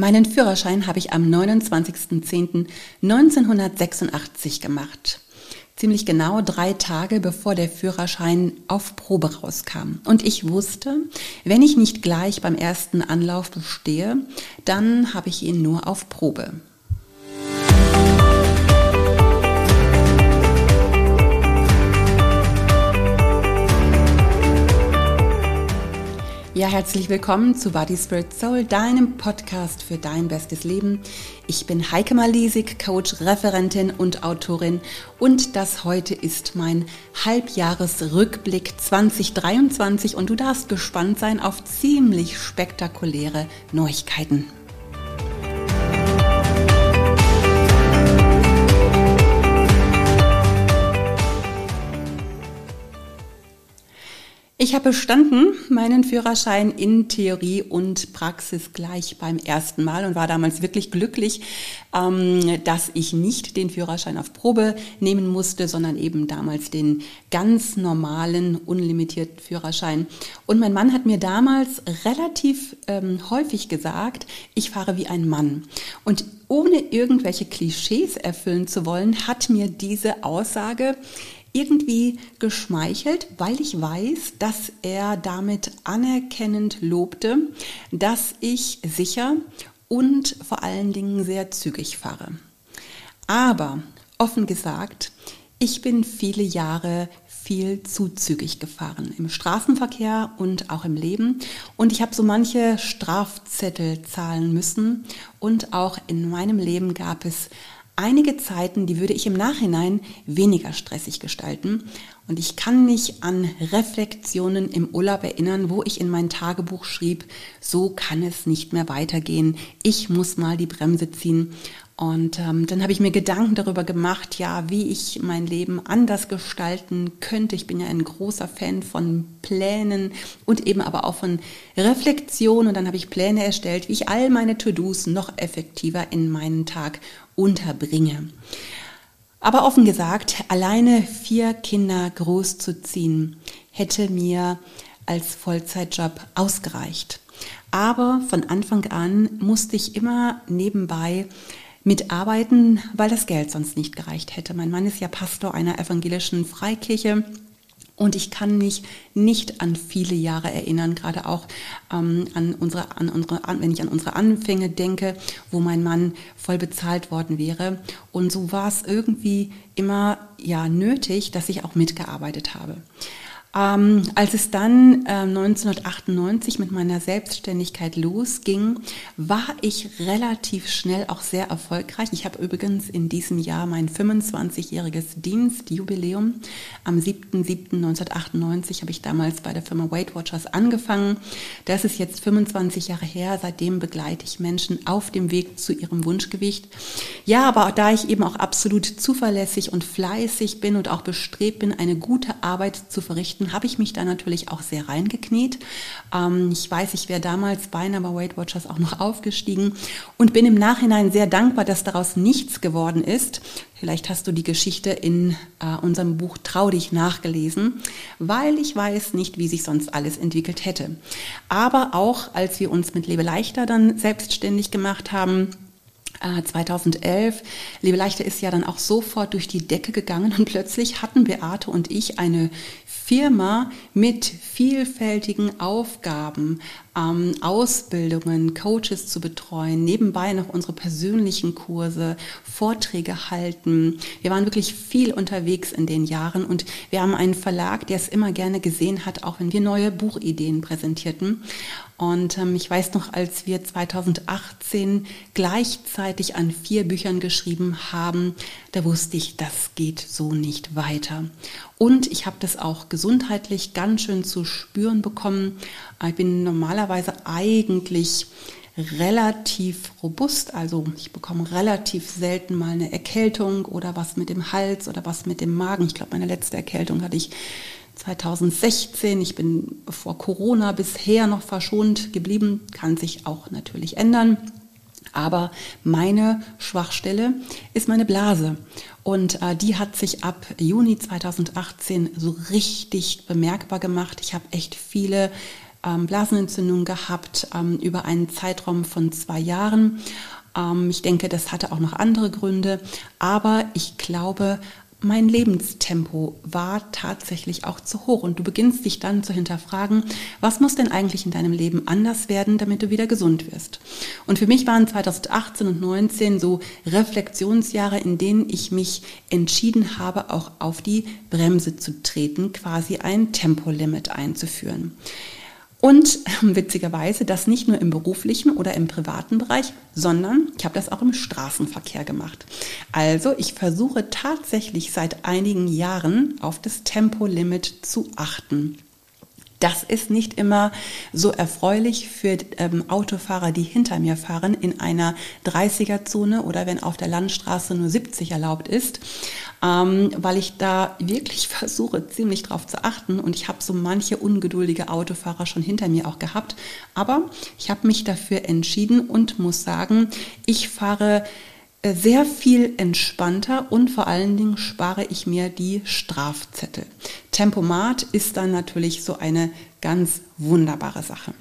Meinen Führerschein habe ich am 29.10.1986 gemacht. Ziemlich genau drei Tage bevor der Führerschein auf Probe rauskam. Und ich wusste, wenn ich nicht gleich beim ersten Anlauf bestehe, dann habe ich ihn nur auf Probe. Ja, herzlich willkommen zu Body Spirit Soul, deinem Podcast für dein bestes Leben. Ich bin Heike Malisik, Coach, Referentin und Autorin und das heute ist mein Halbjahresrückblick 2023 und du darfst gespannt sein auf ziemlich spektakuläre Neuigkeiten. Ich habe bestanden meinen Führerschein in Theorie und Praxis gleich beim ersten Mal und war damals wirklich glücklich, ähm, dass ich nicht den Führerschein auf Probe nehmen musste, sondern eben damals den ganz normalen, unlimitierten Führerschein. Und mein Mann hat mir damals relativ ähm, häufig gesagt, ich fahre wie ein Mann. Und ohne irgendwelche Klischees erfüllen zu wollen, hat mir diese Aussage irgendwie geschmeichelt, weil ich weiß, dass er damit anerkennend lobte, dass ich sicher und vor allen Dingen sehr zügig fahre. Aber offen gesagt, ich bin viele Jahre viel zu zügig gefahren im Straßenverkehr und auch im Leben. Und ich habe so manche Strafzettel zahlen müssen. Und auch in meinem Leben gab es einige Zeiten, die würde ich im Nachhinein weniger stressig gestalten. Und ich kann mich an Reflexionen im Urlaub erinnern, wo ich in mein Tagebuch schrieb, so kann es nicht mehr weitergehen. Ich muss mal die Bremse ziehen. Und ähm, dann habe ich mir Gedanken darüber gemacht, ja, wie ich mein Leben anders gestalten könnte. Ich bin ja ein großer Fan von Plänen und eben aber auch von Reflexion. Und dann habe ich Pläne erstellt, wie ich all meine To-Dos noch effektiver in meinen Tag unterbringe. Aber offen gesagt, alleine vier Kinder großzuziehen, hätte mir als Vollzeitjob ausgereicht. Aber von Anfang an musste ich immer nebenbei mitarbeiten, weil das Geld sonst nicht gereicht hätte. Mein Mann ist ja Pastor einer evangelischen Freikirche und ich kann mich nicht an viele Jahre erinnern, gerade auch ähm, an unsere, an unsere, an, wenn ich an unsere Anfänge denke, wo mein Mann voll bezahlt worden wäre. Und so war es irgendwie immer ja nötig, dass ich auch mitgearbeitet habe. Ähm, als es dann äh, 1998 mit meiner Selbstständigkeit losging, war ich relativ schnell auch sehr erfolgreich. Ich habe übrigens in diesem Jahr mein 25-jähriges Dienstjubiläum. Am 7.7.1998 habe ich damals bei der Firma Weight Watchers angefangen. Das ist jetzt 25 Jahre her. Seitdem begleite ich Menschen auf dem Weg zu ihrem Wunschgewicht. Ja, aber da ich eben auch absolut zuverlässig und fleißig bin und auch bestrebt bin, eine gute Arbeit zu verrichten, Geschichten habe ich mich da natürlich auch sehr reingekniet. Ähm, ich weiß, ich wäre damals beinahe bei Weight Watchers auch noch aufgestiegen und bin im Nachhinein sehr dankbar, dass daraus nichts geworden ist. Vielleicht hast du die Geschichte in äh, unserem Buch Trau dich nachgelesen, weil ich weiß nicht, wie sich sonst alles entwickelt hätte. Aber auch als wir uns mit Lebe leichter dann selbstständig gemacht haben, 2011. Äh, Lebe Leichter ist ja dann auch sofort durch die Decke gegangen und plötzlich hatten Beate und ich eine Firma mit vielfältigen Aufgaben, ähm, Ausbildungen, Coaches zu betreuen, nebenbei noch unsere persönlichen Kurse, Vorträge halten. Wir waren wirklich viel unterwegs in den Jahren und wir haben einen Verlag, der es immer gerne gesehen hat, auch wenn wir neue Buchideen präsentierten. Und ähm, ich weiß noch, als wir 2018 gleichzeitig an vier Büchern geschrieben haben, da wusste ich, das geht so nicht weiter. Und ich habe das auch gesundheitlich ganz schön zu spüren bekommen. Ich bin normalerweise eigentlich relativ robust, also ich bekomme relativ selten mal eine Erkältung oder was mit dem Hals oder was mit dem Magen. Ich glaube, meine letzte Erkältung hatte ich 2016. Ich bin vor Corona bisher noch verschont geblieben, kann sich auch natürlich ändern. Aber meine Schwachstelle ist meine Blase. Und äh, die hat sich ab Juni 2018 so richtig bemerkbar gemacht. Ich habe echt viele ähm, Blasenentzündung gehabt ähm, über einen Zeitraum von zwei Jahren. Ähm, ich denke, das hatte auch noch andere Gründe, aber ich glaube, mein Lebenstempo war tatsächlich auch zu hoch und du beginnst dich dann zu hinterfragen, was muss denn eigentlich in deinem Leben anders werden, damit du wieder gesund wirst. Und für mich waren 2018 und 2019 so Reflexionsjahre, in denen ich mich entschieden habe, auch auf die Bremse zu treten, quasi ein Tempolimit einzuführen. Und witzigerweise das nicht nur im beruflichen oder im privaten Bereich, sondern ich habe das auch im Straßenverkehr gemacht. Also ich versuche tatsächlich seit einigen Jahren auf das Tempolimit zu achten. Das ist nicht immer so erfreulich für ähm, Autofahrer, die hinter mir fahren in einer 30er-Zone oder wenn auf der Landstraße nur 70 erlaubt ist, ähm, weil ich da wirklich versuche, ziemlich drauf zu achten und ich habe so manche ungeduldige Autofahrer schon hinter mir auch gehabt. Aber ich habe mich dafür entschieden und muss sagen, ich fahre sehr viel entspannter und vor allen Dingen spare ich mir die Strafzettel. Tempomat ist dann natürlich so eine ganz wunderbare Sache.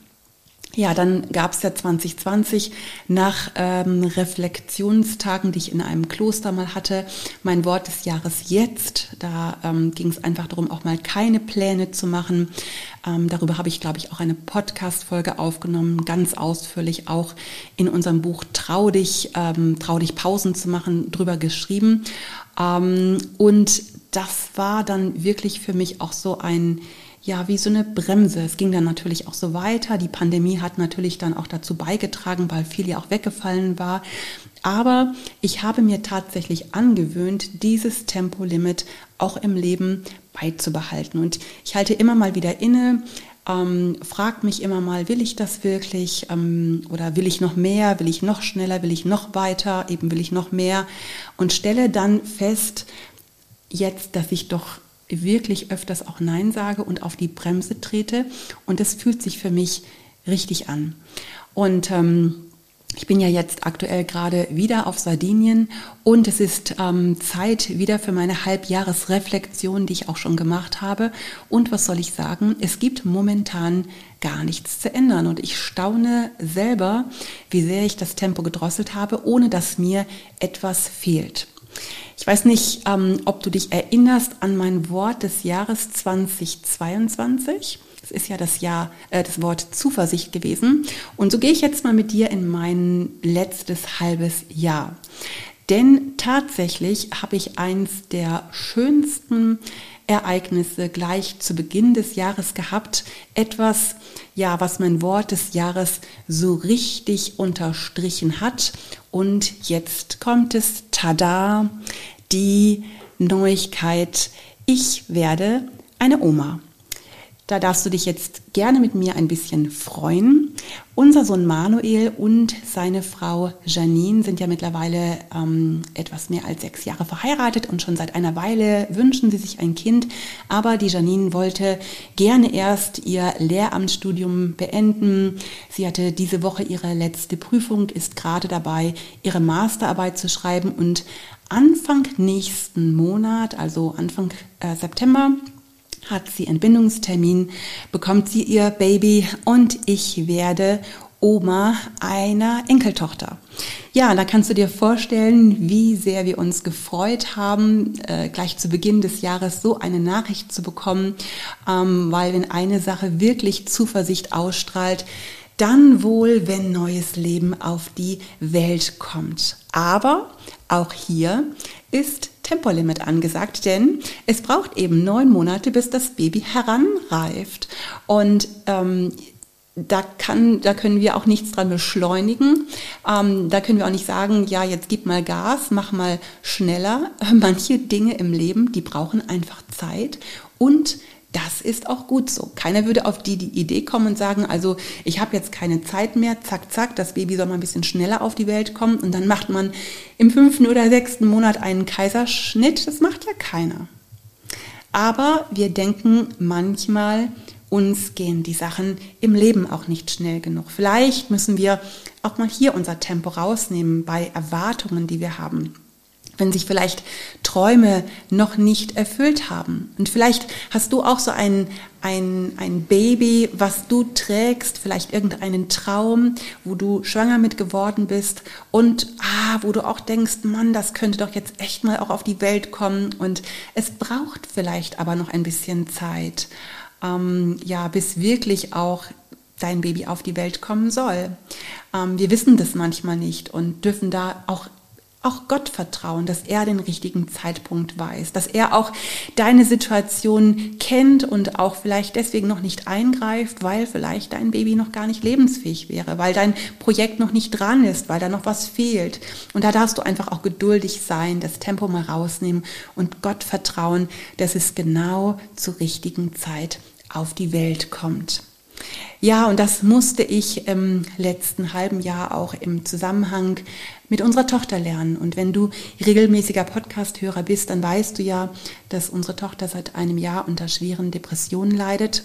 Ja, dann gab es ja 2020 nach ähm, Reflexionstagen, die ich in einem Kloster mal hatte, mein Wort des Jahres jetzt. Da ähm, ging es einfach darum, auch mal keine Pläne zu machen. Ähm, darüber habe ich, glaube ich, auch eine Podcast-Folge aufgenommen, ganz ausführlich auch in unserem Buch Trau dich, ähm, Trau dich Pausen zu machen, drüber geschrieben. Ähm, und das war dann wirklich für mich auch so ein ja, wie so eine Bremse. Es ging dann natürlich auch so weiter. Die Pandemie hat natürlich dann auch dazu beigetragen, weil viel ja auch weggefallen war. Aber ich habe mir tatsächlich angewöhnt, dieses Tempolimit auch im Leben beizubehalten. Und ich halte immer mal wieder inne, ähm, fragt mich immer mal, will ich das wirklich ähm, oder will ich noch mehr, will ich noch schneller, will ich noch weiter, eben will ich noch mehr und stelle dann fest, jetzt, dass ich doch wirklich öfters auch Nein sage und auf die Bremse trete. Und das fühlt sich für mich richtig an. Und ähm, ich bin ja jetzt aktuell gerade wieder auf Sardinien und es ist ähm, Zeit wieder für meine Halbjahresreflexion, die ich auch schon gemacht habe. Und was soll ich sagen? Es gibt momentan gar nichts zu ändern und ich staune selber, wie sehr ich das Tempo gedrosselt habe, ohne dass mir etwas fehlt. Ich weiß nicht, ähm, ob du dich erinnerst an mein Wort des Jahres 2022. Es ist ja das Jahr, äh, das Wort Zuversicht gewesen. Und so gehe ich jetzt mal mit dir in mein letztes halbes Jahr. Denn tatsächlich habe ich eins der schönsten Ereignisse gleich zu Beginn des Jahres gehabt. Etwas, ja, was mein Wort des Jahres so richtig unterstrichen hat. Und jetzt kommt es, tada, die Neuigkeit. Ich werde eine Oma. Da darfst du dich jetzt gerne mit mir ein bisschen freuen. Unser Sohn Manuel und seine Frau Janine sind ja mittlerweile ähm, etwas mehr als sechs Jahre verheiratet und schon seit einer Weile wünschen sie sich ein Kind. Aber die Janine wollte gerne erst ihr Lehramtsstudium beenden. Sie hatte diese Woche ihre letzte Prüfung, ist gerade dabei, ihre Masterarbeit zu schreiben und Anfang nächsten Monat, also Anfang äh, September, hat sie Entbindungstermin, bekommt sie ihr Baby und ich werde Oma einer Enkeltochter. Ja, da kannst du dir vorstellen, wie sehr wir uns gefreut haben, äh, gleich zu Beginn des Jahres so eine Nachricht zu bekommen, ähm, weil wenn eine Sache wirklich Zuversicht ausstrahlt, dann wohl, wenn neues Leben auf die Welt kommt. Aber auch hier ist Tempolimit angesagt, denn es braucht eben neun Monate, bis das Baby heranreift. Und ähm, da, kann, da können wir auch nichts dran beschleunigen. Ähm, da können wir auch nicht sagen, ja, jetzt gib mal Gas, mach mal schneller. Manche Dinge im Leben, die brauchen einfach Zeit und das ist auch gut so. Keiner würde auf die, die Idee kommen und sagen, also ich habe jetzt keine Zeit mehr, zack, zack, das Baby soll mal ein bisschen schneller auf die Welt kommen und dann macht man im fünften oder sechsten Monat einen Kaiserschnitt. Das macht ja keiner. Aber wir denken manchmal, uns gehen die Sachen im Leben auch nicht schnell genug. Vielleicht müssen wir auch mal hier unser Tempo rausnehmen bei Erwartungen, die wir haben. Wenn sich vielleicht Träume noch nicht erfüllt haben. Und vielleicht hast du auch so ein, ein, ein Baby, was du trägst, vielleicht irgendeinen Traum, wo du schwanger mit geworden bist und ah, wo du auch denkst, Mann, das könnte doch jetzt echt mal auch auf die Welt kommen. Und es braucht vielleicht aber noch ein bisschen Zeit, ähm, ja, bis wirklich auch dein Baby auf die Welt kommen soll. Ähm, wir wissen das manchmal nicht und dürfen da auch auch Gott vertrauen, dass er den richtigen Zeitpunkt weiß, dass er auch deine Situation kennt und auch vielleicht deswegen noch nicht eingreift, weil vielleicht dein Baby noch gar nicht lebensfähig wäre, weil dein Projekt noch nicht dran ist, weil da noch was fehlt. Und da darfst du einfach auch geduldig sein, das Tempo mal rausnehmen und Gott vertrauen, dass es genau zur richtigen Zeit auf die Welt kommt. Ja, und das musste ich im letzten halben Jahr auch im Zusammenhang mit unserer Tochter lernen. Und wenn du regelmäßiger Podcast-Hörer bist, dann weißt du ja, dass unsere Tochter seit einem Jahr unter schweren Depressionen leidet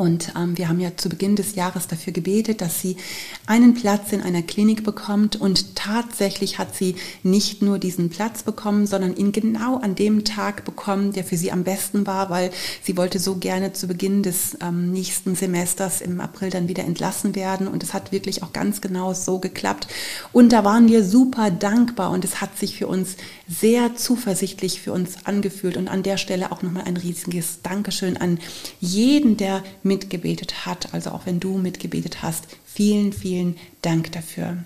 und ähm, wir haben ja zu Beginn des Jahres dafür gebetet, dass sie einen Platz in einer Klinik bekommt. Und tatsächlich hat sie nicht nur diesen Platz bekommen, sondern ihn genau an dem Tag bekommen, der für sie am besten war, weil sie wollte so gerne zu Beginn des ähm, nächsten Semesters im April dann wieder entlassen werden. Und es hat wirklich auch ganz genau so geklappt. Und da waren wir super dankbar und es hat sich für uns sehr zuversichtlich für uns angefühlt. Und an der Stelle auch nochmal ein riesiges Dankeschön an jeden, der mitgebetet hat, also auch wenn du mitgebetet hast. Vielen, vielen Dank dafür.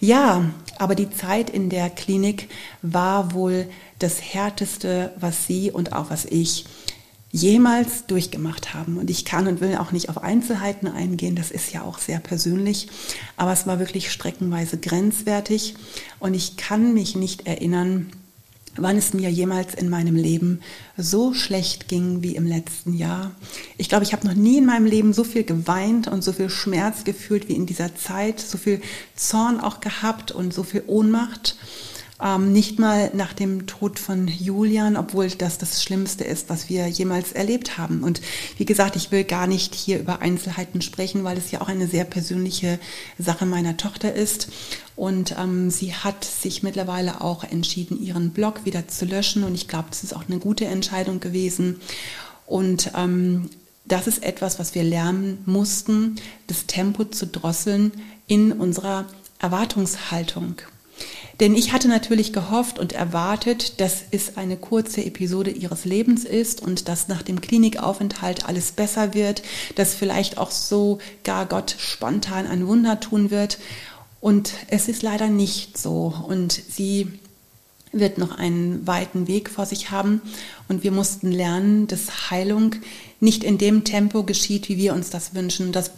Ja, aber die Zeit in der Klinik war wohl das Härteste, was sie und auch was ich jemals durchgemacht haben. Und ich kann und will auch nicht auf Einzelheiten eingehen, das ist ja auch sehr persönlich, aber es war wirklich streckenweise grenzwertig und ich kann mich nicht erinnern, wann es mir jemals in meinem Leben so schlecht ging wie im letzten Jahr. Ich glaube, ich habe noch nie in meinem Leben so viel geweint und so viel Schmerz gefühlt wie in dieser Zeit, so viel Zorn auch gehabt und so viel Ohnmacht. Ähm, nicht mal nach dem Tod von Julian, obwohl das das Schlimmste ist, was wir jemals erlebt haben. Und wie gesagt, ich will gar nicht hier über Einzelheiten sprechen, weil es ja auch eine sehr persönliche Sache meiner Tochter ist. Und ähm, sie hat sich mittlerweile auch entschieden, ihren Blog wieder zu löschen. Und ich glaube, das ist auch eine gute Entscheidung gewesen. Und ähm, das ist etwas, was wir lernen mussten, das Tempo zu drosseln in unserer Erwartungshaltung. Denn ich hatte natürlich gehofft und erwartet, dass es eine kurze Episode ihres Lebens ist und dass nach dem Klinikaufenthalt alles besser wird, dass vielleicht auch so gar Gott spontan ein Wunder tun wird. Und es ist leider nicht so. Und sie wird noch einen weiten Weg vor sich haben. Und wir mussten lernen, dass Heilung nicht in dem Tempo geschieht, wie wir uns das wünschen, dass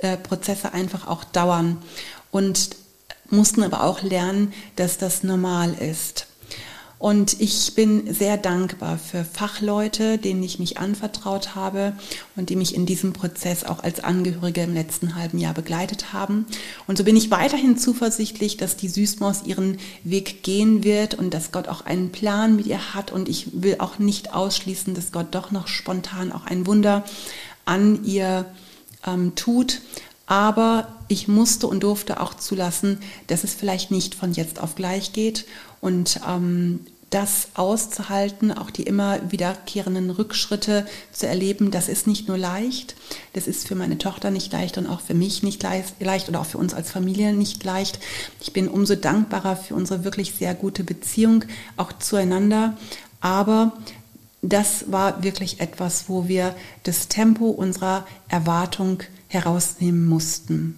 äh, Prozesse einfach auch dauern. Und mussten aber auch lernen, dass das normal ist. Und ich bin sehr dankbar für Fachleute, denen ich mich anvertraut habe und die mich in diesem Prozess auch als Angehörige im letzten halben Jahr begleitet haben. Und so bin ich weiterhin zuversichtlich, dass die Süßmaus ihren Weg gehen wird und dass Gott auch einen Plan mit ihr hat. Und ich will auch nicht ausschließen, dass Gott doch noch spontan auch ein Wunder an ihr ähm, tut. Aber ich musste und durfte auch zulassen, dass es vielleicht nicht von jetzt auf gleich geht und ähm, das auszuhalten, auch die immer wiederkehrenden Rückschritte zu erleben, das ist nicht nur leicht, das ist für meine Tochter nicht leicht und auch für mich nicht leicht oder auch für uns als Familie nicht leicht. Ich bin umso dankbarer für unsere wirklich sehr gute Beziehung auch zueinander, aber das war wirklich etwas, wo wir das Tempo unserer Erwartung herausnehmen mussten.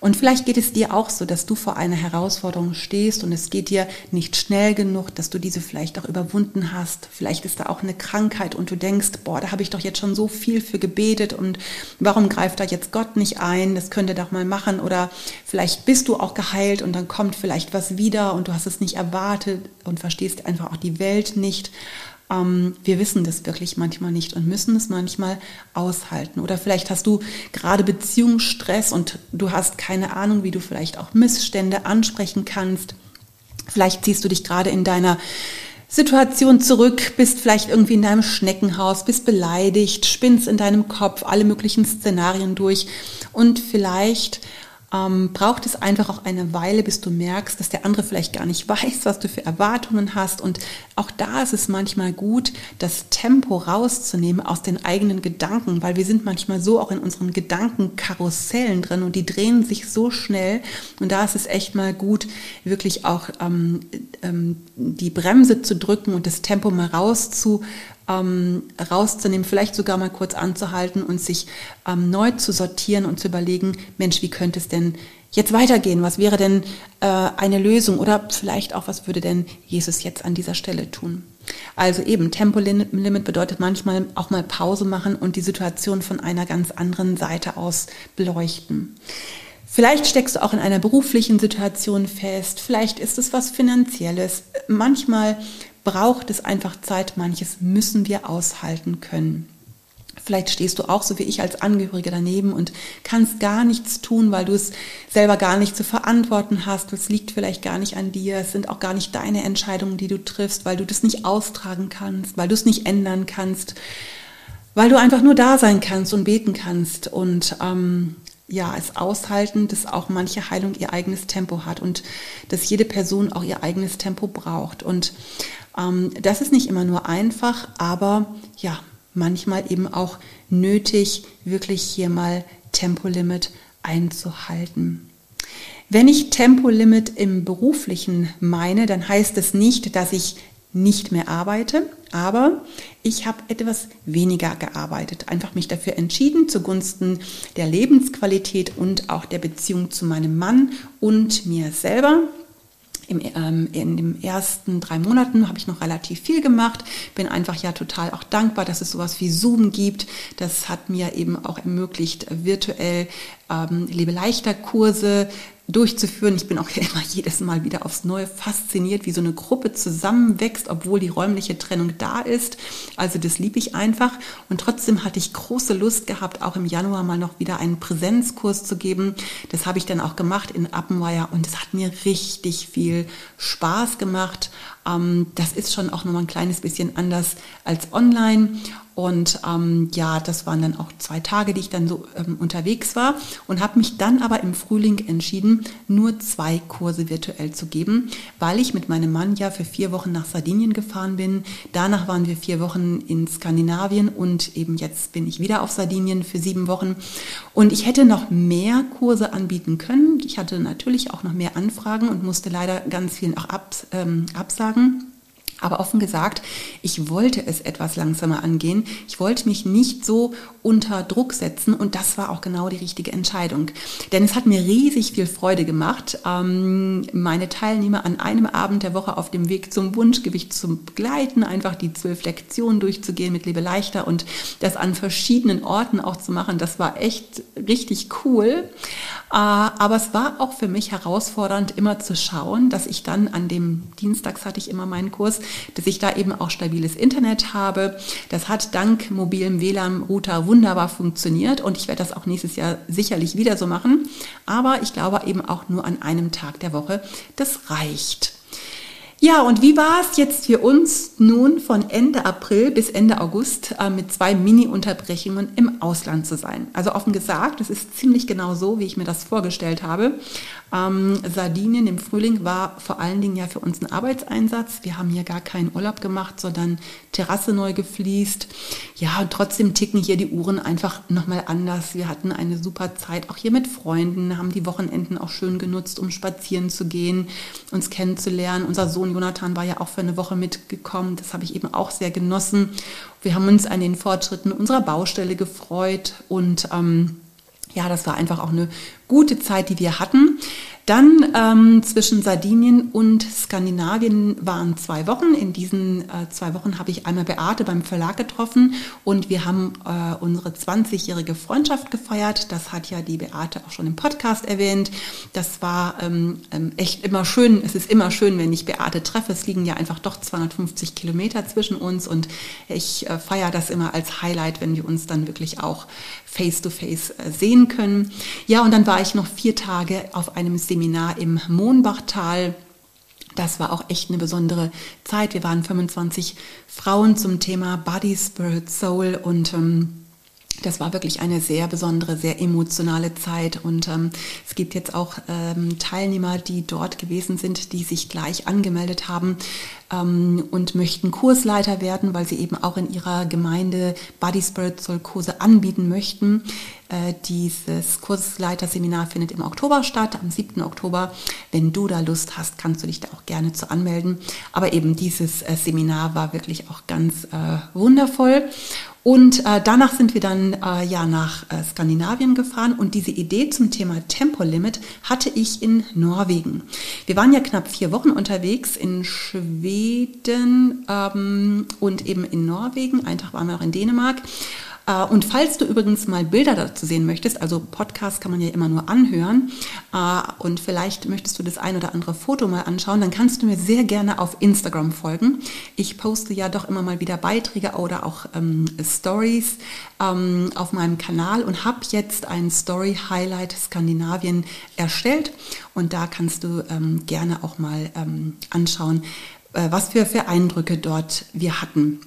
Und vielleicht geht es dir auch so, dass du vor einer Herausforderung stehst und es geht dir nicht schnell genug, dass du diese vielleicht auch überwunden hast. Vielleicht ist da auch eine Krankheit und du denkst, boah, da habe ich doch jetzt schon so viel für gebetet und warum greift da jetzt Gott nicht ein? Das könnte doch mal machen. Oder vielleicht bist du auch geheilt und dann kommt vielleicht was wieder und du hast es nicht erwartet und verstehst einfach auch die Welt nicht. Ähm, wir wissen das wirklich manchmal nicht und müssen es manchmal aushalten. Oder vielleicht hast du gerade Beziehungsstress und du hast keine Ahnung, wie du vielleicht auch Missstände ansprechen kannst. Vielleicht ziehst du dich gerade in deiner Situation zurück, bist vielleicht irgendwie in deinem Schneckenhaus, bist beleidigt, spinnst in deinem Kopf alle möglichen Szenarien durch und vielleicht ähm, braucht es einfach auch eine Weile, bis du merkst, dass der andere vielleicht gar nicht weiß, was du für Erwartungen hast. Und auch da ist es manchmal gut, das Tempo rauszunehmen aus den eigenen Gedanken, weil wir sind manchmal so auch in unseren Gedankenkarussellen drin und die drehen sich so schnell. Und da ist es echt mal gut, wirklich auch ähm, ähm, die Bremse zu drücken und das Tempo mal rauszu ähm, rauszunehmen, vielleicht sogar mal kurz anzuhalten und sich ähm, neu zu sortieren und zu überlegen, Mensch, wie könnte es denn jetzt weitergehen? Was wäre denn äh, eine Lösung? Oder vielleicht auch, was würde denn Jesus jetzt an dieser Stelle tun? Also eben, Tempolimit bedeutet manchmal auch mal Pause machen und die Situation von einer ganz anderen Seite aus beleuchten. Vielleicht steckst du auch in einer beruflichen Situation fest, vielleicht ist es was Finanzielles. Manchmal braucht es einfach Zeit, manches müssen wir aushalten können. Vielleicht stehst du auch so wie ich als Angehörige daneben und kannst gar nichts tun, weil du es selber gar nicht zu verantworten hast. Es liegt vielleicht gar nicht an dir. Es sind auch gar nicht deine Entscheidungen, die du triffst, weil du das nicht austragen kannst, weil du es nicht ändern kannst, weil du einfach nur da sein kannst und beten kannst und ähm, ja, es aushalten, dass auch manche Heilung ihr eigenes Tempo hat und dass jede Person auch ihr eigenes Tempo braucht. Und ähm, das ist nicht immer nur einfach, aber ja, manchmal eben auch nötig, wirklich hier mal Tempolimit einzuhalten. Wenn ich Tempolimit im beruflichen meine, dann heißt es nicht, dass ich nicht mehr arbeite, aber ich habe etwas weniger gearbeitet, einfach mich dafür entschieden zugunsten der Lebensqualität und auch der Beziehung zu meinem Mann und mir selber. Im, ähm, in den ersten drei Monaten habe ich noch relativ viel gemacht, bin einfach ja total auch dankbar, dass es sowas wie Zoom gibt. Das hat mir eben auch ermöglicht, virtuell ähm, Lebe leichter Kurse durchzuführen. Ich bin auch immer jedes Mal wieder aufs Neue fasziniert, wie so eine Gruppe zusammenwächst, obwohl die räumliche Trennung da ist. Also das liebe ich einfach. Und trotzdem hatte ich große Lust gehabt, auch im Januar mal noch wieder einen Präsenzkurs zu geben. Das habe ich dann auch gemacht in Appenweier und es hat mir richtig viel Spaß gemacht. Ähm, das ist schon auch nochmal ein kleines bisschen anders als online. Und ähm, ja, das waren dann auch zwei Tage, die ich dann so ähm, unterwegs war und habe mich dann aber im Frühling entschieden, nur zwei Kurse virtuell zu geben, weil ich mit meinem Mann ja für vier Wochen nach Sardinien gefahren bin. Danach waren wir vier Wochen in Skandinavien und eben jetzt bin ich wieder auf Sardinien für sieben Wochen. Und ich hätte noch mehr Kurse anbieten können. Ich hatte natürlich auch noch mehr Anfragen und musste leider ganz vielen auch abs ähm, absagen sagen, aber offen gesagt, ich wollte es etwas langsamer angehen. Ich wollte mich nicht so unter Druck setzen und das war auch genau die richtige Entscheidung. Denn es hat mir riesig viel Freude gemacht, ähm, meine Teilnehmer an einem Abend der Woche auf dem Weg zum Wunschgewicht zu begleiten, einfach die zwölf Lektionen durchzugehen mit Lebe leichter und das an verschiedenen Orten auch zu machen. Das war echt richtig cool. Äh, aber es war auch für mich herausfordernd, immer zu schauen, dass ich dann an dem Dienstags hatte ich immer meinen Kurs, dass ich da eben auch stabiles Internet habe. Das hat dank mobilem WLAN-Router wunderbar funktioniert und ich werde das auch nächstes Jahr sicherlich wieder so machen. Aber ich glaube eben auch nur an einem Tag der Woche. Das reicht. Ja, und wie war es jetzt für uns nun von Ende April bis Ende August äh, mit zwei Mini-Unterbrechungen im Ausland zu sein? Also offen gesagt, es ist ziemlich genau so, wie ich mir das vorgestellt habe. Ähm, Sardinien im Frühling war vor allen Dingen ja für uns ein Arbeitseinsatz. Wir haben hier gar keinen Urlaub gemacht, sondern Terrasse neu gefliest. Ja, und trotzdem ticken hier die Uhren einfach nochmal anders. Wir hatten eine super Zeit, auch hier mit Freunden, haben die Wochenenden auch schön genutzt, um spazieren zu gehen, uns kennenzulernen. Unser Sohn Jonathan war ja auch für eine Woche mitgekommen. Das habe ich eben auch sehr genossen. Wir haben uns an den Fortschritten unserer Baustelle gefreut und ähm, ja, das war einfach auch eine gute Zeit, die wir hatten. Dann ähm, zwischen Sardinien und Skandinavien waren zwei Wochen. In diesen äh, zwei Wochen habe ich einmal Beate beim Verlag getroffen und wir haben äh, unsere 20-jährige Freundschaft gefeiert. Das hat ja die Beate auch schon im Podcast erwähnt. Das war ähm, ähm, echt immer schön. Es ist immer schön, wenn ich Beate treffe. Es liegen ja einfach doch 250 Kilometer zwischen uns und ich äh, feiere das immer als Highlight, wenn wir uns dann wirklich auch face-to-face -face, äh, sehen können. Ja, und dann war ich noch vier Tage auf einem Seminar im Mohnbachtal. Das war auch echt eine besondere Zeit. Wir waren 25 Frauen zum Thema Body, Spirit, Soul und ähm, das war wirklich eine sehr besondere, sehr emotionale Zeit. Und ähm, es gibt jetzt auch ähm, Teilnehmer, die dort gewesen sind, die sich gleich angemeldet haben ähm, und möchten Kursleiter werden, weil sie eben auch in ihrer Gemeinde Body Spiritual Kurse anbieten möchten. Äh, dieses Kursleiterseminar findet im Oktober statt, am 7. Oktober. Wenn du da Lust hast, kannst du dich da auch gerne zu anmelden. Aber eben dieses äh, Seminar war wirklich auch ganz äh, wundervoll. Und äh, danach sind wir dann äh, ja nach äh, Skandinavien gefahren und diese Idee zum Thema Tempolimit hatte ich in Norwegen. Wir waren ja knapp vier Wochen unterwegs in Schweden ähm, und eben in Norwegen. Einen Tag waren wir auch in Dänemark. Äh, und falls du übrigens mal Bilder dazu sehen möchtest, also Podcast kann man ja immer nur anhören äh, und vielleicht möchtest du das ein oder andere Foto mal anschauen, dann kannst du mir sehr gerne auf Instagram folgen. Ich poste ja doch immer mal wieder Beiträge oder auch ähm, Stories ähm, auf meinem Kanal und habe jetzt ein Story Highlight Skandinavien erstellt und da kannst du ähm, gerne auch mal ähm, anschauen, äh, was für, für Eindrücke dort wir hatten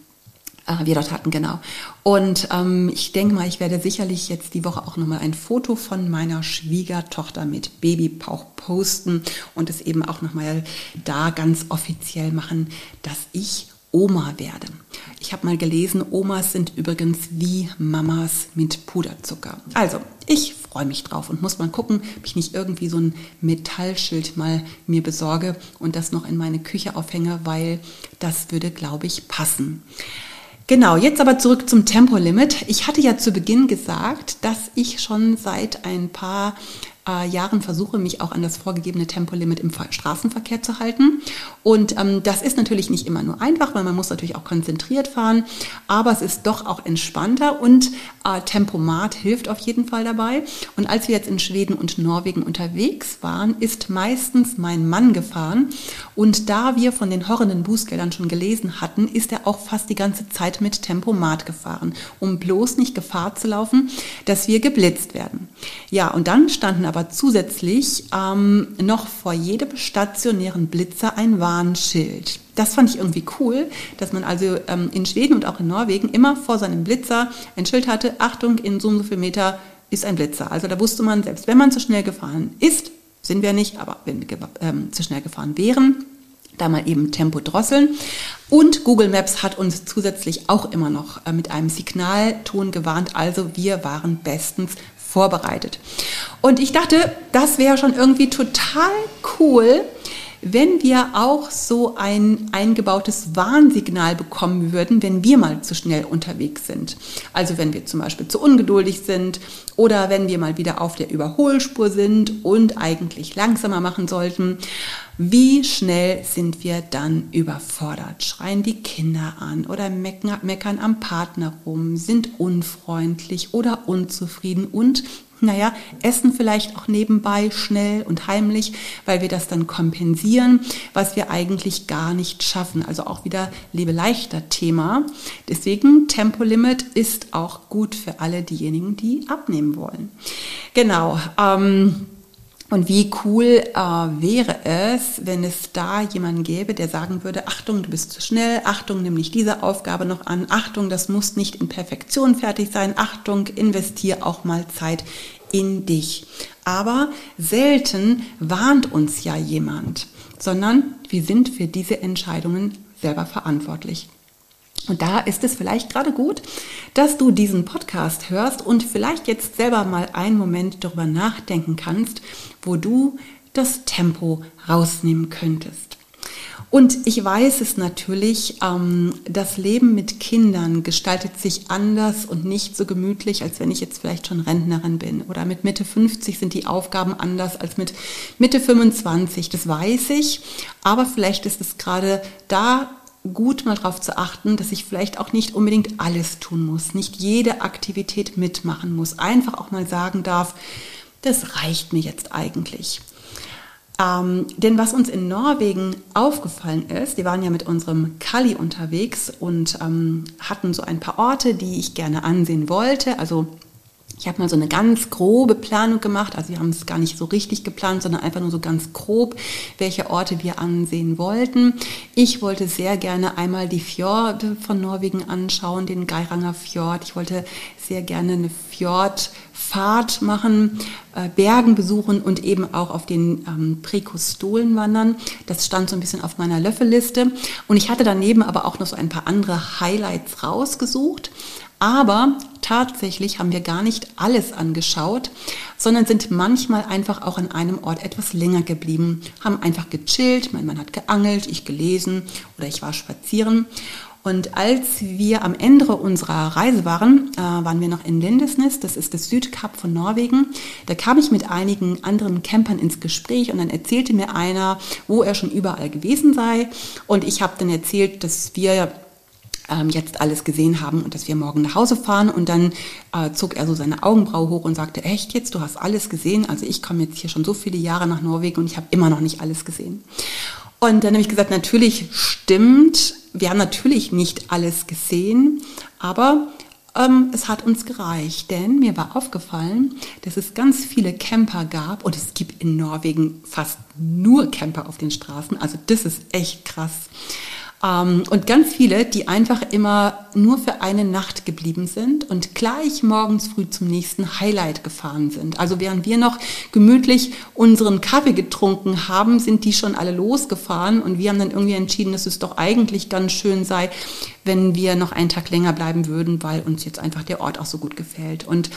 wir dort hatten, genau. Und ähm, ich denke mal, ich werde sicherlich jetzt die Woche auch nochmal ein Foto von meiner Schwiegertochter mit Babypauch posten und es eben auch nochmal da ganz offiziell machen, dass ich Oma werde. Ich habe mal gelesen, Omas sind übrigens wie Mamas mit Puderzucker. Also, ich freue mich drauf und muss mal gucken, ob ich nicht irgendwie so ein Metallschild mal mir besorge und das noch in meine Küche aufhänge, weil das würde, glaube ich, passen. Genau, jetzt aber zurück zum Tempolimit. Ich hatte ja zu Beginn gesagt, dass ich schon seit ein paar äh, Jahren versuche, mich auch an das vorgegebene Tempolimit im Straßenverkehr zu halten. Und ähm, das ist natürlich nicht immer nur einfach, weil man muss natürlich auch konzentriert fahren, aber es ist doch auch entspannter und äh, Tempomat hilft auf jeden Fall dabei. Und als wir jetzt in Schweden und Norwegen unterwegs waren, ist meistens mein Mann gefahren. Und da wir von den horrenden Bußgeldern schon gelesen hatten, ist er auch fast die ganze Zeit mit Tempomat gefahren, um bloß nicht Gefahr zu laufen, dass wir geblitzt werden. Ja, und dann standen aber zusätzlich ähm, noch vor jedem stationären Blitzer ein Warnschild. Das fand ich irgendwie cool, dass man also ähm, in Schweden und auch in Norwegen immer vor seinem Blitzer ein Schild hatte, Achtung, in so und so viel Meter ist ein Blitzer. Also da wusste man, selbst wenn man zu schnell gefahren ist, sind wir nicht, aber wenn wir ähm, zu schnell gefahren wären, da mal eben Tempo drosseln. Und Google Maps hat uns zusätzlich auch immer noch äh, mit einem Signalton gewarnt. Also wir waren bestens vorbereitet. Und ich dachte, das wäre schon irgendwie total cool, wenn wir auch so ein eingebautes Warnsignal bekommen würden, wenn wir mal zu schnell unterwegs sind. Also wenn wir zum Beispiel zu ungeduldig sind oder wenn wir mal wieder auf der Überholspur sind und eigentlich langsamer machen sollten. Wie schnell sind wir dann überfordert? Schreien die Kinder an oder meckern am Partner rum, sind unfreundlich oder unzufrieden und naja, essen vielleicht auch nebenbei schnell und heimlich, weil wir das dann kompensieren, was wir eigentlich gar nicht schaffen. Also auch wieder lebe leichter Thema. Deswegen Tempolimit ist auch gut für alle diejenigen, die abnehmen wollen. Genau. Ähm, und wie cool äh, wäre es, wenn es da jemanden gäbe, der sagen würde, Achtung, du bist zu schnell, Achtung, nimm nicht diese Aufgabe noch an, Achtung, das muss nicht in Perfektion fertig sein, Achtung, investier auch mal Zeit in dich. Aber selten warnt uns ja jemand, sondern wir sind für diese Entscheidungen selber verantwortlich. Und da ist es vielleicht gerade gut, dass du diesen Podcast hörst und vielleicht jetzt selber mal einen Moment darüber nachdenken kannst, wo du das Tempo rausnehmen könntest. Und ich weiß es natürlich, ähm, das Leben mit Kindern gestaltet sich anders und nicht so gemütlich, als wenn ich jetzt vielleicht schon Rentnerin bin. Oder mit Mitte 50 sind die Aufgaben anders als mit Mitte 25, das weiß ich. Aber vielleicht ist es gerade da gut mal darauf zu achten, dass ich vielleicht auch nicht unbedingt alles tun muss, nicht jede Aktivität mitmachen muss, einfach auch mal sagen darf, das reicht mir jetzt eigentlich. Ähm, denn was uns in Norwegen aufgefallen ist, wir waren ja mit unserem Kali unterwegs und ähm, hatten so ein paar Orte, die ich gerne ansehen wollte. Also Ich habe mal so eine ganz grobe Planung gemacht. Also wir haben es gar nicht so richtig geplant, sondern einfach nur so ganz grob, welche Orte wir ansehen wollten. Ich wollte sehr gerne einmal die Fjorde von Norwegen anschauen, den Geiranger Fjord. Ich wollte sehr gerne eine Fjordfahrt machen, äh, Bergen besuchen und eben auch auf den ähm, Präkostolen wandern. Das stand so ein bisschen auf meiner Löffelliste. Und ich hatte daneben aber auch noch so ein paar andere Highlights rausgesucht. Aber tatsächlich haben wir gar nicht alles angeschaut, sondern sind manchmal einfach auch an einem Ort etwas länger geblieben, haben einfach gechillt, mein Mann hat geangelt, ich gelesen oder ich war spazieren. Und als wir am Ende unserer Reise waren, äh, waren wir noch in Lindesnes, das ist das Südkap von Norwegen. Da kam ich mit einigen anderen Campern ins Gespräch und dann erzählte mir einer, wo er schon überall gewesen sei. Und ich habe dann erzählt, dass wir ähm, jetzt alles gesehen haben und dass wir morgen nach Hause fahren. Und dann äh, zog er so seine Augenbraue hoch und sagte, echt jetzt, du hast alles gesehen? Also ich komme jetzt hier schon so viele Jahre nach Norwegen und ich habe immer noch nicht alles gesehen. Und dann habe ich gesagt, natürlich stimmt, wir haben natürlich nicht alles gesehen, aber ähm, es hat uns gereicht, denn mir war aufgefallen, dass es ganz viele Camper gab und es gibt in Norwegen fast nur Camper auf den Straßen. Also das ist echt krass. Ähm, und ganz viele, die einfach immer nur für eine Nacht geblieben sind und gleich morgens früh zum nächsten Highlight gefahren sind. Also während wir noch gemütlich unseren Kaffee getrunken haben, sind die schon alle losgefahren und wir haben dann irgendwie entschieden, dass es doch eigentlich ganz schön sei, wenn wir noch einen Tag länger bleiben würden, weil uns jetzt einfach der Ort auch so gut gefällt. Und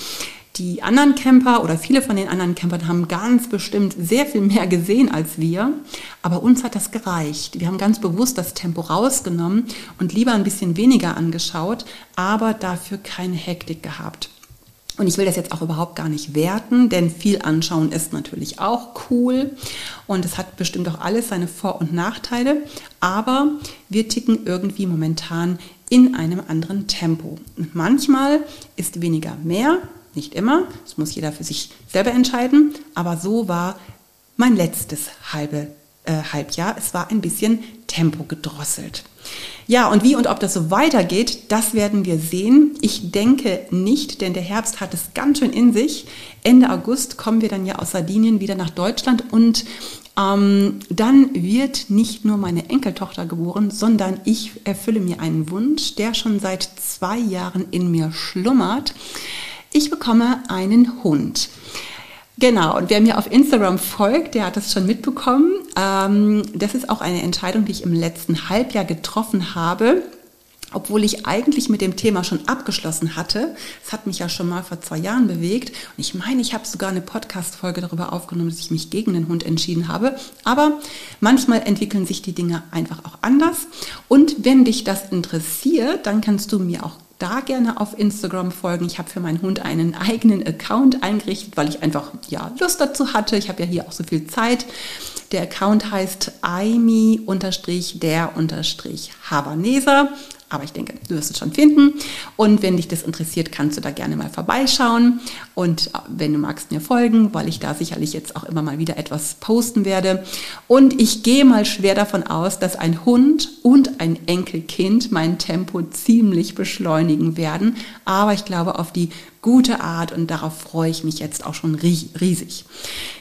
die anderen Camper oder viele von den anderen Campern haben ganz bestimmt sehr viel mehr gesehen als wir, aber uns hat das gereicht. Wir haben ganz bewusst das Tempo rausgenommen und lieber ein bisschen weniger angeschaut, aber dafür keine Hektik gehabt. Und ich will das jetzt auch überhaupt gar nicht werten, denn viel anschauen ist natürlich auch cool und es hat bestimmt auch alles seine Vor- und Nachteile, aber wir ticken irgendwie momentan in einem anderen Tempo. Und manchmal ist weniger mehr nicht immer, das muss jeder für sich selber entscheiden, aber so war mein letztes halbe äh, Halbjahr. Es war ein bisschen Tempo gedrosselt. Ja, und wie und ob das so weitergeht, das werden wir sehen. Ich denke nicht, denn der Herbst hat es ganz schön in sich. Ende August kommen wir dann ja aus Sardinien wieder nach Deutschland und ähm, dann wird nicht nur meine Enkeltochter geboren, sondern ich erfülle mir einen Wunsch, der schon seit zwei Jahren in mir schlummert ich bekomme einen Hund. Genau, und wer mir auf Instagram folgt, der hat das schon mitbekommen. Ähm, das ist auch eine Entscheidung, die ich im letzten Halbjahr getroffen habe, obwohl ich eigentlich mit dem Thema schon abgeschlossen hatte. Es hat mich ja schon mal vor zwei Jahren bewegt. Und ich meine, ich habe sogar eine Podcast-Folge darüber aufgenommen, dass ich mich gegen den Hund entschieden habe. Aber manchmal entwickeln sich die Dinge einfach auch anders. Und wenn dich das interessiert, dann kannst du mir auch da gerne auf Instagram folgen. Ich habe für meinen Hund einen eigenen Account eingerichtet, weil ich einfach ja Lust dazu hatte. Ich habe ja hier auch so viel Zeit. Der Account heißt aimi-der-havaneser. Aber ich denke, du wirst es schon finden. Und wenn dich das interessiert, kannst du da gerne mal vorbeischauen. Und äh, wenn du magst, mir folgen, weil ich da sicherlich jetzt auch immer mal wieder etwas posten werde. Und ich gehe mal schwer davon aus, dass ein Hund und ein Enkelkind mein Tempo ziemlich beschleunigen werden. Aber ich glaube, auf die gute Art und darauf freue ich mich jetzt auch schon riesig.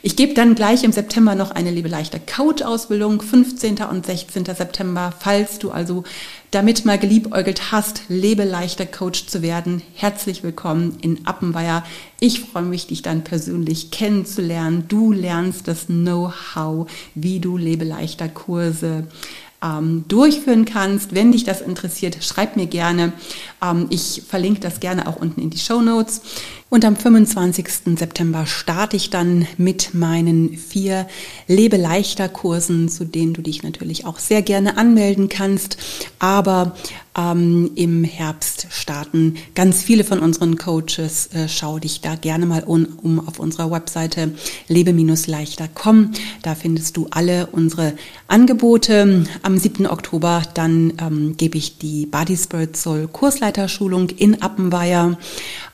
Ich gebe dann gleich im September noch eine Liebe leichter Coach-Ausbildung, 15. und 16. September. Falls du also damit mal geliebäugelt hast, Lebe leichter Coach zu werden, herzlich willkommen in Appenweier. Ich freue mich, dich dann persönlich kennenzulernen. Du lernst das Know-how, wie du Lebe leichter Kurse ähm, durchführen kannst. Wenn dich das interessiert, schreib mir gerne. Ähm, ich verlinke das gerne auch unten in die Show Notes. Und am 25. September starte ich dann mit meinen vier Lebe leichter Kursen, zu denen du dich natürlich auch sehr gerne anmelden kannst. Aber ähm, im Herbst starten ganz viele von unseren Coaches. Äh, schau dich da gerne mal um, um auf unserer Webseite lebe-leichter.com. Da findest du alle unsere Angebote. Am 7. Oktober dann ähm, gebe ich die Body Spirit Soul Kursleiterschulung in Appenweier.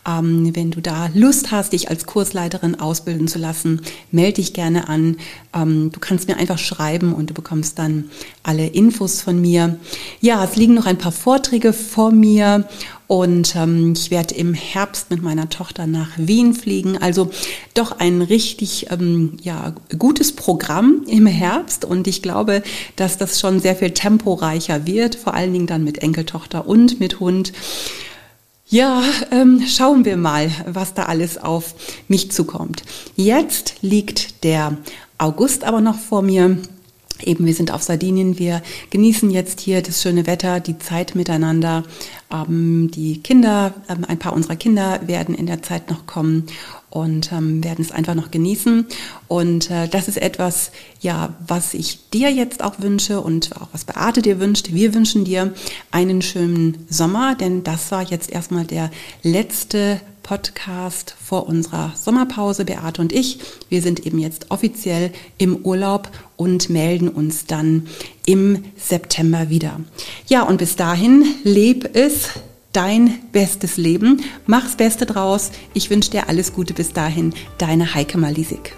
Ähm, wenn du da Lust hast, dich als Kursleiterin ausbilden zu lassen, melde dich gerne an. Ähm, du kannst mir einfach schreiben und du bekommst dann alle Infos von mir. Ja, es liegen noch ein paar Vorträge vor mir und ähm, ich werde im Herbst mit meiner Tochter nach Wien fliegen. Also doch ein richtig ähm, ja, gutes Programm im Herbst. Und ich glaube, dass das schon sehr viel temporeicher wird, vor allen Dingen dann mit Enkeltochter und mit Hund. Ja, ähm, schauen wir mal, was da alles auf mich zukommt. Jetzt liegt der August aber noch vor mir. Eben, wir sind auf Sardinien, wir genießen jetzt hier das schöne Wetter, die Zeit miteinander. Ähm, die Kinder, ähm, ein paar unserer Kinder werden in der Zeit noch kommen und ähm, werden es einfach noch genießen. Und äh, das ist etwas, ja, was ich dir jetzt auch wünsche und auch was Beate dir wünscht. Wir wünschen dir einen schönen Sommer, denn das war jetzt erstmal der letzte Podcast vor unserer Sommerpause, Beate und ich. Wir sind eben jetzt offiziell im Urlaub und melden uns dann im September wieder. Ja, und bis dahin leb es dein bestes Leben. Mach's Beste draus. Ich wünsche dir alles Gute bis dahin. Deine Heike Malisik.